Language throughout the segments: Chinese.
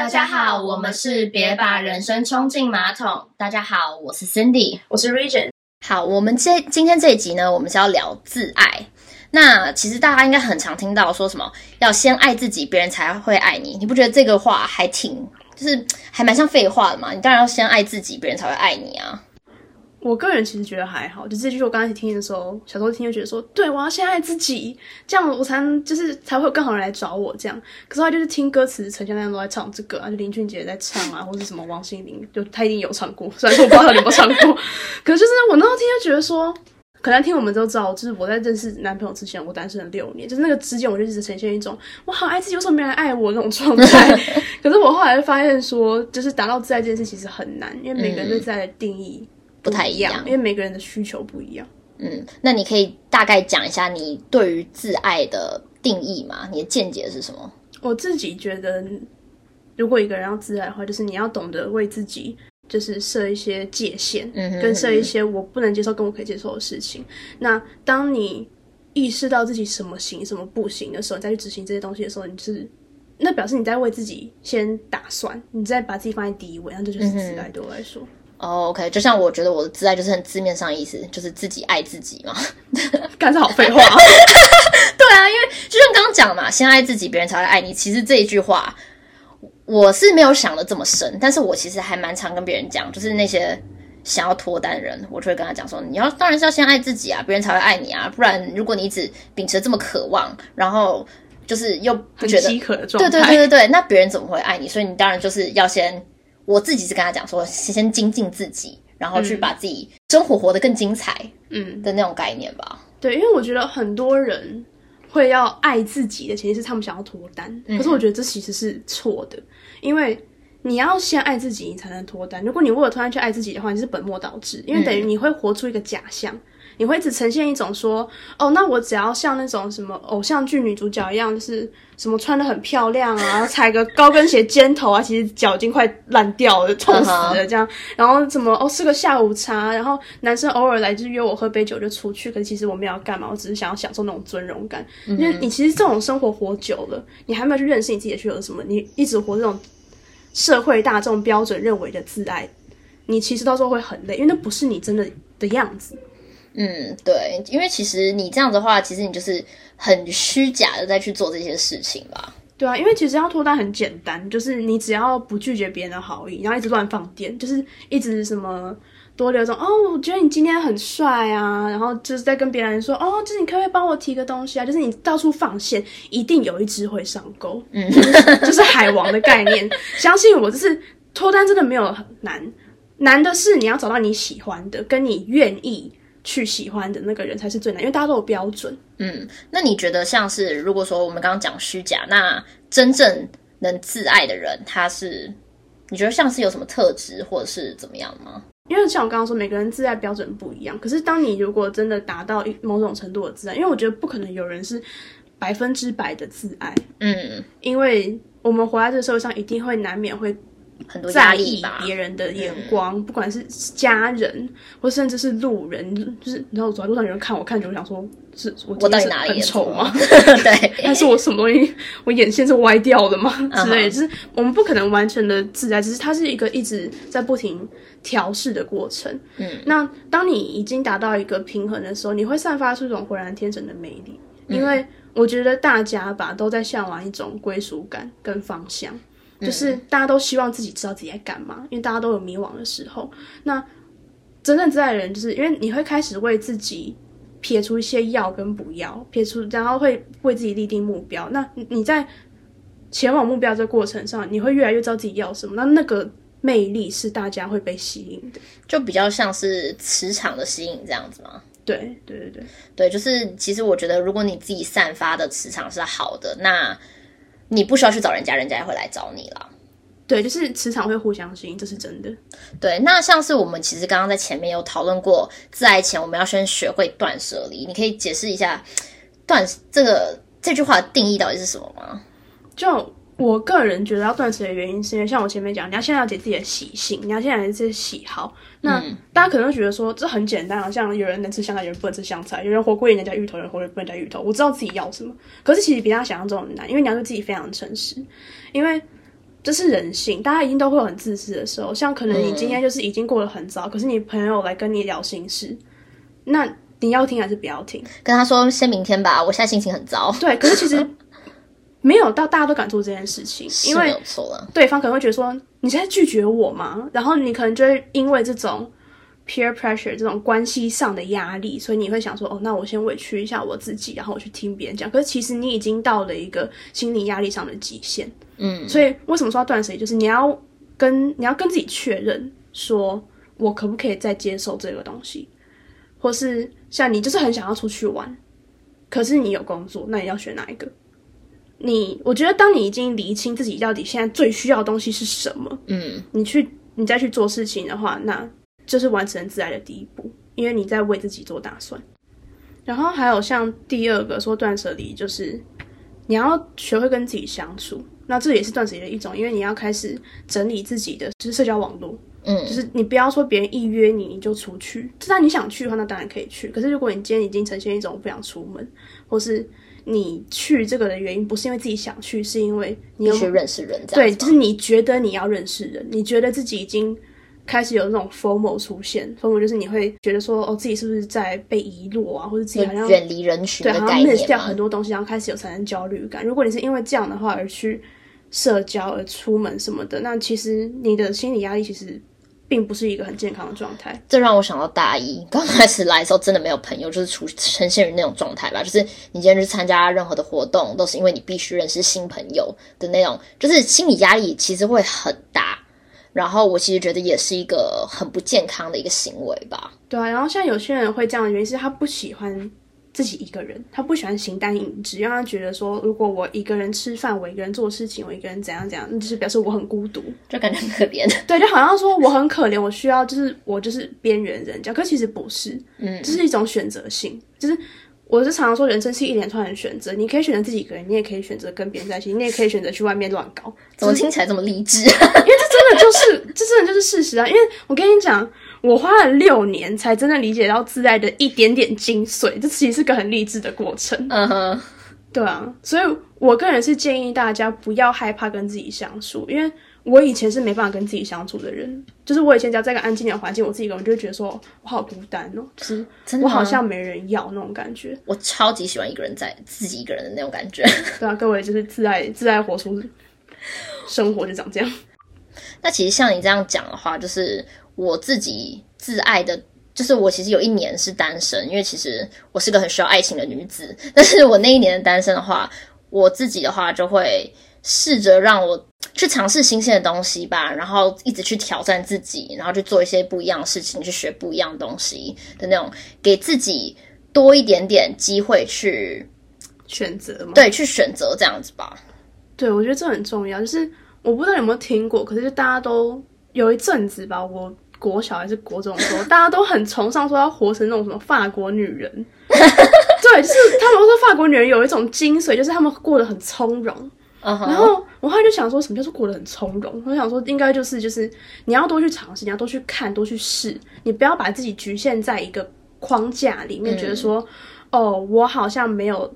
大家好，我们是别把人生冲进马桶。大家好，我是 Cindy，我是 Region。好，我们这今天这一集呢，我们是要聊自爱。那其实大家应该很常听到说什么要先爱自己，别人才会爱你。你不觉得这个话还挺，就是还蛮像废话的嘛？你当然要先爱自己，别人才会爱你啊。我个人其实觉得还好，就这句我刚开始听的时候，小时候听就觉得说，对我要先爱自己，这样我才能就是才会有更好人来找我这样。可是他就是听歌词，陈那样都在唱这个，啊，就林俊杰在唱啊，或者什么王心凌，就他一定有唱过，虽然说我不知道他有没有唱过，可是就是我那时候听就觉得说，可能听我们都知道，就是我在认识男朋友之前，我单身了六年，就是那个之间我就一直呈现一种我好爱自己，为什么没人爱我那种状态。可是我后来就发现说，就是达到自爱这件事其实很难，因为每个人对自爱的定义。不太一样，因为每个人的需求不一样。嗯，那你可以大概讲一下你对于自爱的定义吗？你的见解是什么？我自己觉得，如果一个人要自爱的话，就是你要懂得为自己就是设一些界限，嗯，跟设一些我不能接受跟我可以接受的事情。那当你意识到自己什么行什么不行的时候，你再去执行这些东西的时候，你是那表示你在为自己先打算，你再把自己放在第一位，那这就是自爱。对我来说。哦，OK，就像我觉得我的自爱就是很字面上意思，就是自己爱自己嘛。干是好废话。对啊，因为就像刚刚讲嘛，先爱自己，别人才会爱你。其实这一句话，我是没有想的这么深，但是我其实还蛮常跟别人讲，就是那些想要脱单的人，我就会跟他讲说，你要当然是要先爱自己啊，别人才会爱你啊。不然如果你一直秉持这么渴望，然后就是又不觉得饥渴的状态，对对对对对，那别人怎么会爱你？所以你当然就是要先。我自己是跟他讲说，先精进自己，然后去把自己生活活得更精彩，嗯的那种概念吧。对，因为我觉得很多人会要爱自己的前提是他们想要脱单，可是我觉得这其实是错的，因为你要先爱自己，你才能脱单。如果你为了脱单去爱自己的话，你是本末倒置，因为等于你会活出一个假象。你会只呈现一种说，哦，那我只要像那种什么偶像剧女主角一样，就是什么穿的很漂亮啊，踩个高跟鞋尖头啊，其实脚已经快烂掉了，痛死了这样。然后什么哦，吃个下午茶，然后男生偶尔来就约我喝杯酒就出去，可是其实我没有要干嘛，我只是想要享受那种尊荣感。因为你其实这种生活活久了，你还没有去认识你自己的需求什么，你一直活这种社会大众标准认为的自爱，你其实到时候会很累，因为那不是你真的的样子。嗯，对，因为其实你这样子的话，其实你就是很虚假的在去做这些事情吧。对啊，因为其实要脱单很简单，就是你只要不拒绝别人的好意，然后一直乱放电，就是一直什么多留种哦，我觉得你今天很帅啊，然后就是在跟别人说哦，就是你可不可以帮我提个东西啊？就是你到处放线，一定有一只会上钩。嗯，就是海王的概念，相信我，就是脱单真的没有很难，难的是你要找到你喜欢的，跟你愿意。去喜欢的那个人才是最难，因为大家都有标准。嗯，那你觉得像是如果说我们刚刚讲虚假，那真正能自爱的人，他是你觉得像是有什么特质或者是怎么样吗？因为像我刚刚说，每个人自爱标准不一样。可是当你如果真的达到某种程度的自爱，因为我觉得不可能有人是百分之百的自爱。嗯，因为我们活在这个社会上，一定会难免会。很多在意别人的眼光，不管是家人或甚至是路人，就是你知道，走在路上有人看我，看就想说，是我我到底哪里很丑吗？对，但是我什么东西，我眼线是歪掉的吗？之类，就是我们不可能完全的自在，只是它是一个一直在不停调试的过程。嗯，那当你已经达到一个平衡的时候，你会散发出一种浑然天成的魅力，因为我觉得大家吧都在向往一种归属感跟方向。就是大家都希望自己知道自己在干嘛，因为大家都有迷惘的时候。那真正自爱的人，就是因为你会开始为自己撇除一些要跟不要，撇除，然后会为自己立定目标。那你在前往目标这过程上，你会越来越知道自己要什么。那那个魅力是大家会被吸引的，就比较像是磁场的吸引这样子吗？对对对对对，就是其实我觉得，如果你自己散发的磁场是好的，那。你不需要去找人家，人家也会来找你了。对，就是磁场会互相吸引，这是真的。对，那像是我们其实刚刚在前面有讨论过，自爱前我们要先学会断舍离。你可以解释一下断这个这句话的定义到底是什么吗？就。我个人觉得要断舍的原因，是因为像我前面讲，你要先了解自己的习性，你要先了解自己的喜好。那大家可能觉得说这很简单啊，像有人能吃香菜，有人不能吃香菜，有人火锅里能加芋头，有人火锅不能加芋头。我知道自己要什么，可是其实比大家想象中难，因为你要对自己非常诚实。因为这是人性，大家一定都会有很自私的时候。像可能你今天就是已经过得很糟，可是你朋友来跟你聊心事，那你要听还是不要听？跟他说先明天吧，我现在心情很糟。对，可是其实没有到大家都敢做这件事情，因为。对方可能会觉得说你在拒绝我吗？然后你可能就会因为这种 peer pressure 这种关系上的压力，所以你会想说哦，那我先委屈一下我自己，然后我去听别人讲。可是其实你已经到了一个心理压力上的极限。嗯，所以为什么说要断舍离？就是你要跟你要跟自己确认，说我可不可以再接受这个东西，或是像你就是很想要出去玩，可是你有工作，那你要选哪一个？你我觉得，当你已经厘清自己到底现在最需要的东西是什么，嗯，你去你再去做事情的话，那就是完成自爱的第一步，因为你在为自己做打算。然后还有像第二个说断舍离，就是你要学会跟自己相处。那这也是断舍离的一种，因为你要开始整理自己的就是社交网络，嗯，就是你不要说别人一约你你就出去，就算你想去的话，那当然可以去。可是如果你今天已经呈现一种不想出门，或是你去这个的原因不是因为自己想去，是因为你要去认识人，这对，就是你觉得你要认识人，你觉得自己已经开始有那种 formal 出现，formal 就是你会觉得说，哦，自己是不是在被遗落啊，或者自己好像远离人群对，好像 miss 掉很。多东西，然后开始有产生焦虑感。如果你是因为这样的话而去社交而出门什么的，那其实你的心理压力其实并不是一个很健康的状态。这让我想到大一刚开始来的时候，真的没有朋友，就是处呈现于那种状态吧。就是你今天去参加任何的活动，都是因为你必须认识新朋友的那种，就是心理压力其实会很大。然后我其实觉得也是一个很不健康的一个行为吧。对啊，然后像有些人会这样的原因是他不喜欢自己一个人，他不喜欢形单影只，让他觉得说，如果我一个人吃饭，我一个人做事情，我一个人怎样怎样，那就是表示我很孤独。就感觉很可怜。对，就好像说我很可怜，我需要就是我就是边缘人这样，可其实不是，嗯，这是一种选择性，就是我是常常说人生是一连串的选择，你可以选择自己一个人，你也可以选择跟别人在一起，你也可以选择去外面乱搞，怎么听起来这么励志？因为这真的就是这真的就是事实啊！因为我跟你讲，我花了六年才真的理解到自爱的一点点精髓，这其实是个很励志的过程。嗯哼，对啊，所以我个人是建议大家不要害怕跟自己相处，因为我以前是没办法跟自己相处的人，就是我以前只要在一个安静的环境，我自己一个人就会觉得说我好孤单哦，就是我好像没人要那种感觉。我超级喜欢一个人在自己一个人的那种感觉。对啊，各位就是自爱自爱活出生活就长这样。那其实像你这样讲的话，就是我自己自爱的，就是我其实有一年是单身，因为其实我是个很需要爱情的女子。但是我那一年的单身的话，我自己的话就会试着让我去尝试新鲜的东西吧，然后一直去挑战自己，然后去做一些不一样的事情，去学不一样的东西的那种，给自己多一点点机会去选择嘛，对去选择这样子吧。对，我觉得这很重要。就是我不知道有没有听过，可是就大家都有一阵子吧，我国小还是国中的时候，大家都很崇尚说要活成那种什么法国女人。对，就是他们说法国女人有一种精髓，就是他们过得很从容。然后我后来就想说，什么叫做过得很从容？我想说，应该就是就是你要多去尝试，你要多去看，多去试，你不要把自己局限在一个框架里面，觉得说，哦，我好像没有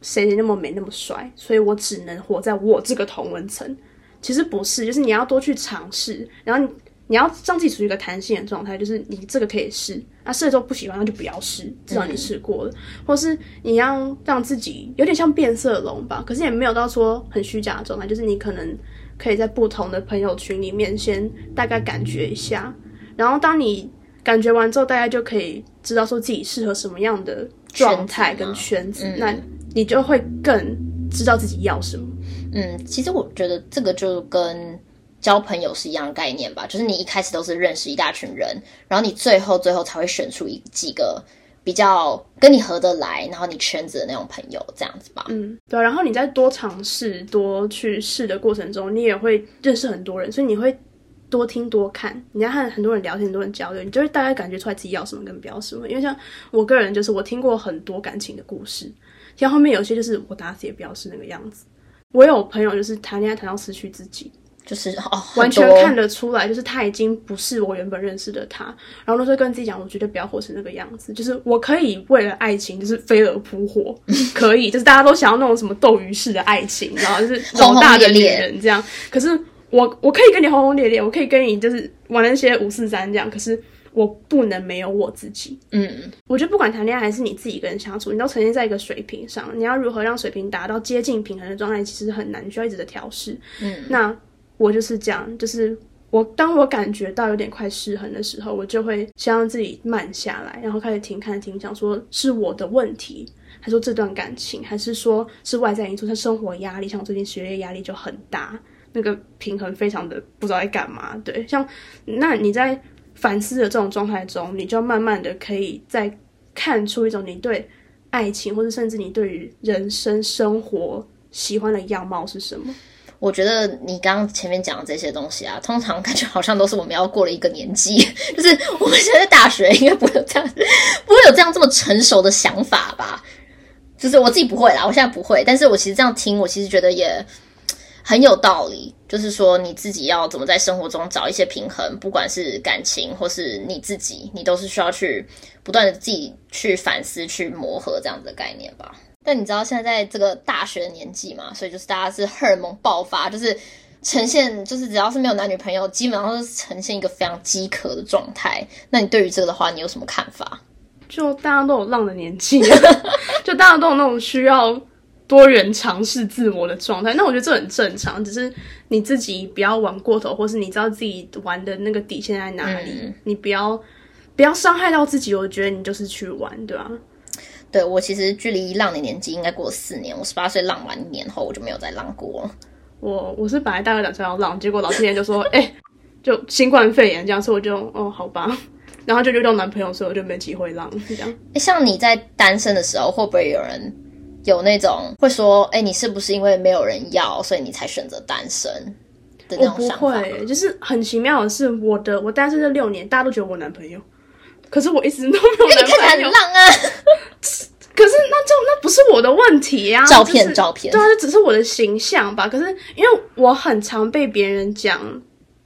谁谁那么美那么帅，所以我只能活在我这个同温层。其实不是，就是你要多去尝试，然后你你要让自己处于一个弹性的状态，就是你这个可以试，那试了之后不喜欢那就不要试，至少你试过了，或是你要让自己有点像变色龙吧，可是也没有到说很虚假的状态，就是你可能可以在不同的朋友群里面先大概感觉一下，然后当你感觉完之后，大家就可以知道说自己适合什么样的状态跟圈子，那你就会更知道自己要什么。嗯，其实我觉得这个就跟交朋友是一样的概念吧，就是你一开始都是认识一大群人，然后你最后最后才会选出一几个比较跟你合得来，然后你圈子的那种朋友，这样子吧。嗯，对、然后你在多尝试、多去试的过程中，你也会认识很多人，所以你会多听多看，你要和很多人聊天、很多人交流，你就会大概感觉出来自己要什么跟不要什么。因为像我个人，就是我听过很多感情的故事，听到后面有些就是我打死也不要是那个样子。我有朋友就是谈恋爱谈到失去自己，就是哦，完全看得出来，就是他已经不是我原本认识的他。然后那时候跟自己讲，我绝对不要活成那个样子，就是我可以为了爱情就是飞蛾扑火，可以，就是大家都想要那种什么斗鱼式的爱情，然后就是老大的恋人这样。可是我我可以跟你轰轰烈烈，我可以跟你就是玩那些五四三这样，可是我不能没有我自己。嗯，我觉得不管谈恋爱还是你自己跟人相处，你都呈现在一个水平上，你要如何让水平达到接近平衡的状态，其实很难，需要一直的调试。嗯，那我就是这样，就是我当我感觉到有点快失衡的时候，我就会先让自己慢下来，然后开始停看停，想说是我的问题，还是说这段感情，还是说是外在因素，像生活压力，像我最近学业压力就很大，那个平衡非常的不知道在干嘛。对，像那你在反思的这种状态中，你就慢慢的可以再看出一种你对爱情，或者甚至你对于人生生活喜欢的样貌是什么。我觉得你刚刚前面讲的这些东西啊，通常感觉好像都是我们要过了一个年纪，就是我们现在大学应该不会有这样，不会有这样这么成熟的想法吧？就是我自己不会啦，我现在不会，但是我其实这样听，我其实觉得也很有道理。就是说你自己要怎么在生活中找一些平衡，不管是感情或是你自己，你都是需要去不断的自己去反思、去磨合这样子的概念吧。但你知道现在在这个大学的年纪嘛，所以就是大家是荷尔蒙爆发，就是呈现就是只要是没有男女朋友，基本上都是呈现一个非常饥渴的状态。那你对于这个的话，你有什么看法？就大家都有浪的年纪，就大家都有那种需要多元尝试自我的状态。那我觉得这很正常，只是你自己不要玩过头，或是你知道自己玩的那个底线在哪里，嗯你不要不要伤害到自己。我觉得你就是去玩，对吧、对我其实距离浪的年纪应该过了四年，我十八岁浪完一年后，我就没有再浪过了。我我是本来大概打算要浪，结果老天爷就说，哎、就新冠肺炎这样，所以我就哦好吧，然后就遇到男朋友，所以我就没机会浪这样。诶像你在单身的时候，会不会有人有那种会说，哎，你是不是因为没有人要，所以你才选择单身的那我不种想法？会，就是很奇妙的是，我的我单身这六年，大家都觉得我男朋友，可是我一直都没有男你看起来朋友。很浪啊！可是那这那不是我的问题呀、照片就是照片对啊，这只是我的形象吧。可是因为我很常被别人讲，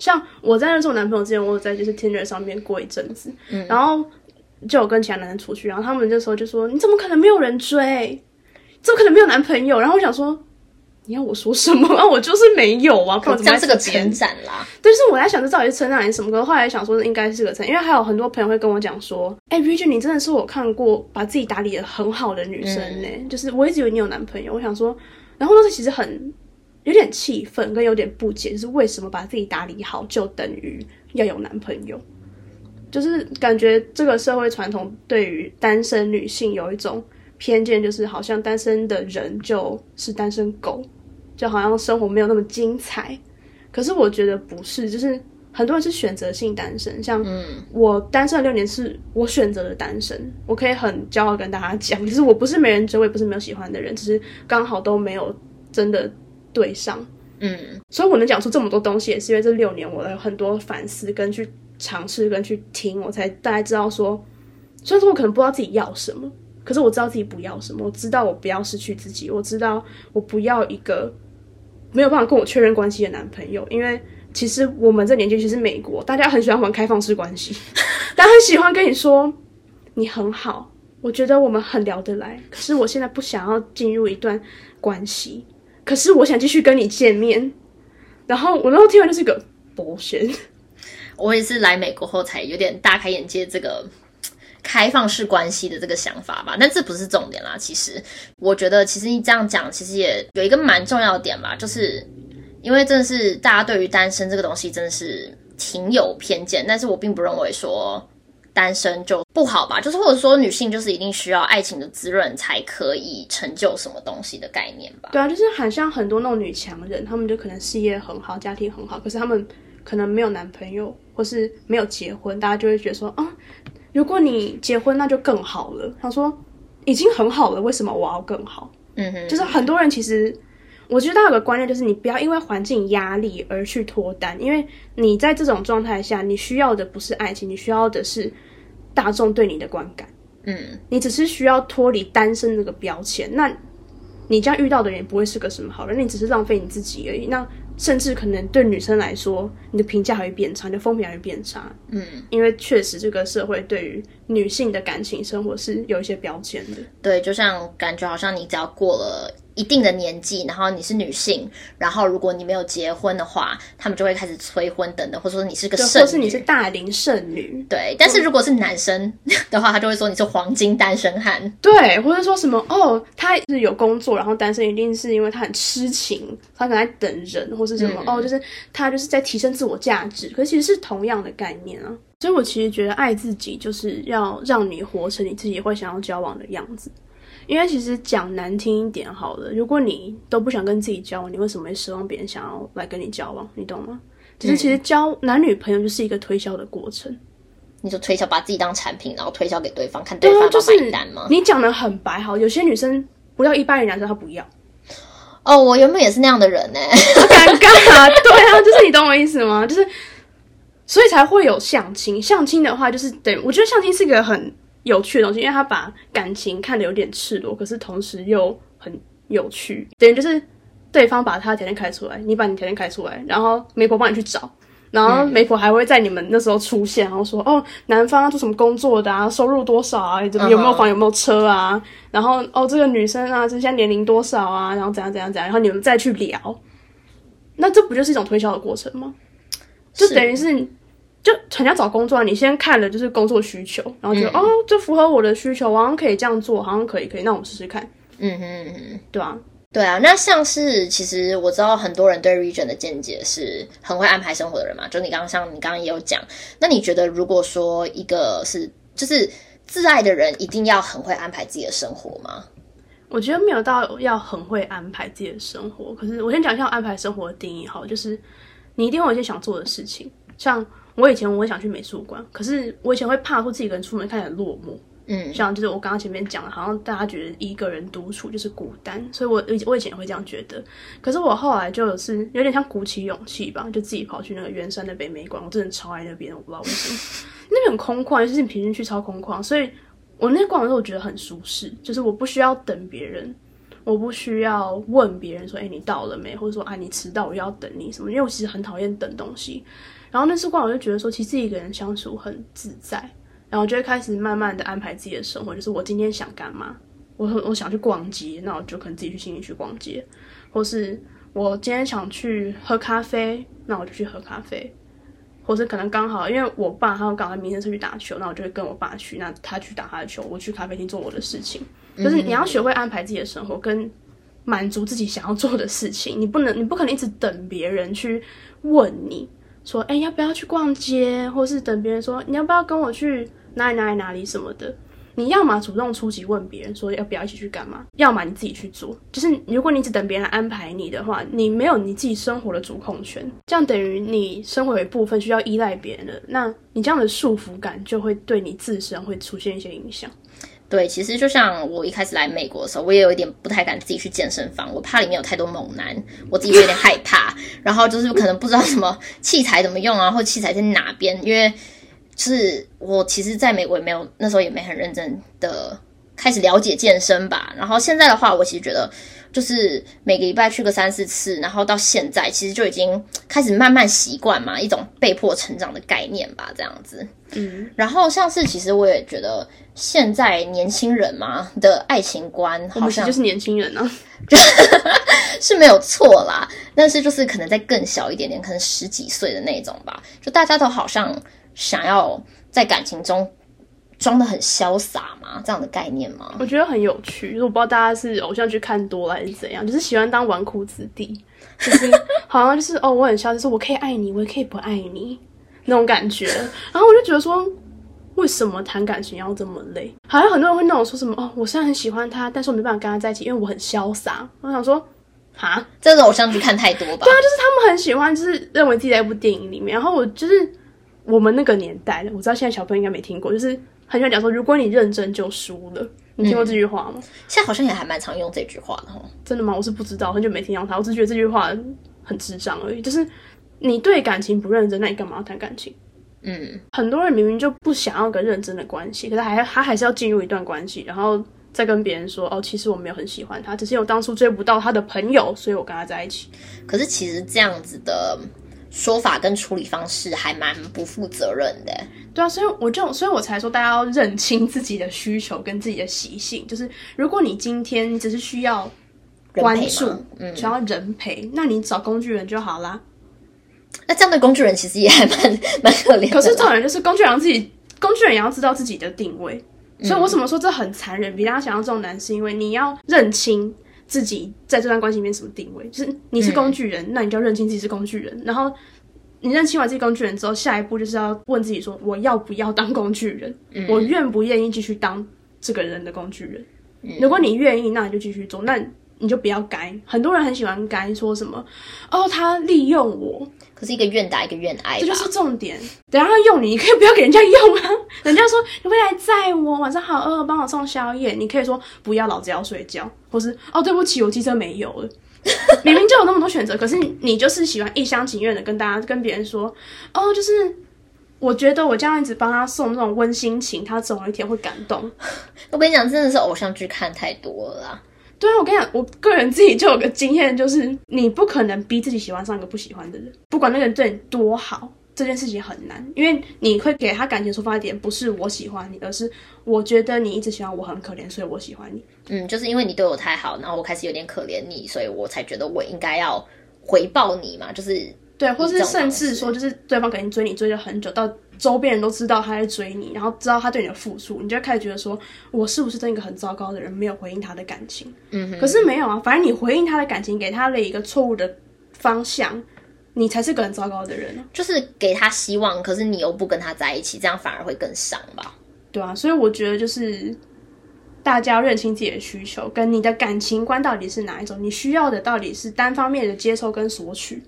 像我在认识我男朋友之前，我有在就是 Tinder 上面过一阵子，嗯然后就有跟其他男人出去，然后他们这时候就说：“你怎么可能没有人追？怎么可能没有男朋友？”然后我想说。你要我说什么 啊？我就是没有啊，不然怎么这样是个在这边称赞啦。但是我在想，这到底是成长还是什么？可是后来想说，应该是个称，因为还有很多朋友会跟我讲说，哎、d 你真的是我看过把自己打理的很好的女生呢、就是我一直以为你有男朋友，我想说，然后那时其实很有点气愤，跟有点不解，就是为什么把自己打理好就等于要有男朋友？就是感觉这个社会传统对于单身女性有一种偏见，就是好像单身的人就是单身狗，就好像生活没有那么精彩。可是我觉得不是，就是很多人是选择性单身，像我单身了六年，是我选择了单身，我可以很骄傲跟大家讲，就是我不是没人追，我也不是没有喜欢的人，只是刚好都没有真的对上。嗯，所以我能讲出这么多东西，也是因为这六年我有很多反思跟去尝试跟去听，我才大概知道说，虽然说我可能不知道自己要什么，可是我知道自己不要什么，我知道我不要失去自己，我知道我不要一个没有办法跟我确认关系的男朋友，因为其实我们这年纪，其实美国大家很喜欢玩开放式关系，大家很喜欢跟你说你很好，我觉得我们很聊得来，可是我现在不想要进入一段关系，可是我想继续跟你见面，然后我那时候听完就是一个 bullshit。我也是来美国后才有点大开眼界，这个开放式关系的这个想法吧。但这不是重点啦。其实我觉得，其实你这样讲，其实也有一个蛮重要的点吧，就是因为真的是大家对于单身这个东西真的是挺有偏见，但是我并不认为说。单身就不好吧，就是或者说女性就是一定需要爱情的滋润才可以成就什么东西的概念吧。对啊，就是很像很多那种女强人，她们就可能事业很好，家庭很好，可是她们可能没有男朋友，或是没有结婚，大家就会觉得说啊，如果你结婚那就更好了。他说已经很好了，为什么我要更好？嗯哼，就是很多人其实，我觉得有个观念，就是你不要因为环境压力而去脱单，因为你在这种状态下，你需要的不是爱情，你需要的是大众对你的观感。嗯，你只是需要脱离单身这个标签，那你这样遇到的人也不会是个什么好人，你只是浪费你自己而已。那甚至可能对女生来说，你的评价还会变差，你的风评还会变差。嗯，因为确实这个社会对于女性的感情生活是有一些标签的。对，就像感觉好像你只要过了一定的年纪，然后你是女性，然后如果你没有结婚的话，他们就会开始催婚等等，或者说你是个剩女，或是你是大龄剩女。对，但是如果是男生的话，他就会说你是黄金单身汉。对，或者说什么哦，他是有工作，然后单身一定是因为他很痴情，他可能在等人，或是什么哦，就是他就是在提升自我价值。可是其实是同样的概念啊。所以我其实觉得爱自己就是要让你活成你自己会想要交往的样子。因为其实讲难听一点好了，如果你都不想跟自己交往，你为什么会奢望别人想要来跟你交往？你懂吗？其实其实交男女朋友就是一个推销的过程。你说推销，把自己当产品，然后推销给对方，看对方买单吗？你讲的很白，好，有些女生不要一般人男生，她不要。哦，我原本也是那样的人呢，尴尬。对啊，就是你懂我意思吗？就是，所以才会有相亲。相亲的话，就是对我觉得相亲是一个很。有趣的东西，因为他把感情看得有点赤裸，可是同时又很有趣。等于就是对方把他的条件开出来，你把你条件开出来，然后媒婆帮你去找，然后媒婆还会在你们那时候出现，然后说哦，男方做什么工作的啊，收入多少啊，怎么有没有房？有没有车啊，然后哦这个女生啊，这现在年龄多少啊，然后怎样怎样怎样，然后你们再去聊，那这不就是一种推销的过程吗？就等于是。就人家找工作，你先看了就是工作需求，然后觉得哦，这符合我的需求，好像可以这样做，好像可以可以，那我们试试看。嗯哼，对啊，对啊。那像是其实我知道很多人对 Region 的见解是很会安排生活的人嘛，就你刚刚像你刚刚也有讲，那你觉得如果说一个是就是自爱的人，一定要很会安排自己的生活吗？我觉得没有到要很会安排自己的生活，可是我先讲一下安排生活的定义，哈，就是你一定会有一些想做的事情，像。我以前我想去美术馆，可是我以前会怕说自己一个人出门看起来落寞，嗯，像就是我刚刚前面讲的，好像大家觉得一个人独处就是孤单，所以我以我以前也会这样觉得。可是我后来就是有点像鼓起勇气吧，就自己跑去那个圆山的北美馆，我真的超爱那边，我不知道为什么，那边很空旷，尤其是你平时去超空旷，所以我那逛的时候我觉得很舒适，就是我不需要等别人，我不需要问别人说，哎，你到了没？或者说，啊，你迟到，我要等你什么？因为我其实很讨厌等东西。然后那次逛，我就觉得说，其实一个人相处很自在。然后就会开始慢慢的安排自己的生活，就是我今天想干嘛，我我想去逛街，那我就可能自己去心里去逛街；或是我今天想去喝咖啡，那我就去喝咖啡；或是可能刚好因为我爸他刚好明天出去打球，那我就会跟我爸去，那他去打他的球，我去咖啡厅做我的事情。就是你要学会安排自己的生活，跟满足自己想要做的事情。你不能，你不可能一直等别人去问你。说，哎，要不要去逛街，或是等别人说你要不要跟我去哪里哪里哪里什么的？你要么主动出击问别人说要不要一起去干嘛，要么你自己去做。就是如果你只等别人安排你的话，你没有你自己生活的主控权，这样等于你生活有一部分需要依赖别人的，那你这样的束缚感就会对你自身会出现一些影响。对，其实就像我一开始来美国的时候，我也有一点不太敢自己去健身房，我怕里面有太多猛男，我自己有点害怕。然后就是可能不知道什么器材怎么用啊，或器材在哪边，因为就是我其实在美国也没有那时候也没很认真的开始了解健身吧。然后现在的话，我其实觉得。就是每个礼拜去个三四次，然后到现在其实就已经开始慢慢习惯嘛，一种被迫成长的概念吧，这样子。嗯，然后像是其实我也觉得现在年轻人嘛的爱情观，好像就是年轻人呢，是没有错啦。但是就是可能在更小一点点，可能十几岁的那种吧，就大家都好像想要在感情中。装的很潇洒吗？这样的概念吗？我觉得很有趣。我不知道大家是偶像剧看多了还是怎样，就是喜欢当纨绔子弟，就是好像就是哦，我很潇洒，说我可以爱你，我也可以不爱你那种感觉。然后我就觉得说，为什么谈感情要这么累？好像很多人会那种说什么哦，我虽然很喜欢他，但是我没办法跟他在一起，因为我很潇洒。我想说，哈，这种偶像剧看太多吧？对啊，就是他们很喜欢，就是认为自己在一部电影里面。然后我就是我们那个年代的，我知道现在小朋友应该没听过，就是。很喜欢讲说，如果你认真就输了。你听过这句话吗？现在好像也还蛮常用这句话的哦。真的吗？我是不知道，很久没听到他。我只觉得这句话很智障而已。就是你对感情不认真，那你干嘛要谈感情？嗯，很多人明明就不想要个认真的关系，可是还他还是要进入一段关系，然后再跟别人说哦，其实我没有很喜欢他，只是我当初追不到他的朋友，所以我跟他在一起。可是其实这样子的。说法跟处理方式还蛮不负责任的，对啊，所以我就，所以我才说大家要认清自己的需求跟自己的习性。就是如果你今天只是需要关注，嗯，想要人陪，那你找工具人就好啦。那这样的工具人其实也还蛮蛮可怜。可是这种人就是工具人自己，工具人也要知道自己的定位。所以我怎么说这很残忍？比大家想象中难，是因为你要认清自己在这段关系里面什么定位。就是你是工具人，那你就要认清自己是工具人。然后你认清完自己工具人之后，下一步就是要问自己说：我要不要当工具人？我愿不愿意继续当这个人的工具人？如果你愿意，那你就继续做。那你就不要该，很多人很喜欢该说什么哦，他利用我，可是一个愿打一个愿挨，这就是重点。等下他用你，你可以不要给人家用啊。人家说你会来载我，晚上好饿，帮我送宵夜，你可以说不要，老子要睡觉，或是哦对不起，我机车没油了。明明就有那么多选择，可是你就是喜欢一厢情愿的跟大家跟别人说哦，就是我觉得我这样一直帮他送那种温馨情，他总有一天会感动。我跟你讲，真的是偶像剧看太多了。对啊，我跟你讲，我个人自己就有个经验，就是你不可能逼自己喜欢上一个不喜欢的人，不管那个人对你多好，这件事情很难，因为你会给他感情出发点不是我喜欢你，而是我觉得你一直喜欢我很可怜，所以我喜欢你。嗯，就是因为你对我太好，然后我开始有点可怜你，所以我才觉得我应该要回报你嘛，就是对，或是甚至说，就是对方肯定追你追了很久到。周边人都知道他在追你，然后知道他对你的付出，你就开始觉得说，我是不是真一个很糟糕的人，没有回应他的感情？嗯，可是没有啊，反正你回应他的感情，给他了一个错误的方向，你才是个很糟糕的人。就是给他希望，可是你又不跟他在一起，这样反而会更伤吧？对啊，所以我觉得就是大家要认清自己的需求，跟你的感情观到底是哪一种，你需要的到底是单方面的接受跟索取。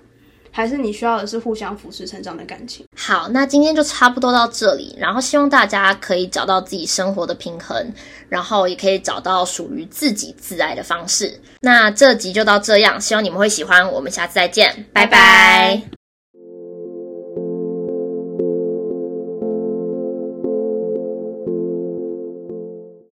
还是你需要的是互相扶持成长的感情。好，那今天就差不多到这里，然后希望大家可以找到自己生活的平衡，然后也可以找到属于自己自爱的方式。那这集就到这样，希望你们会喜欢，我们下次再见，拜拜。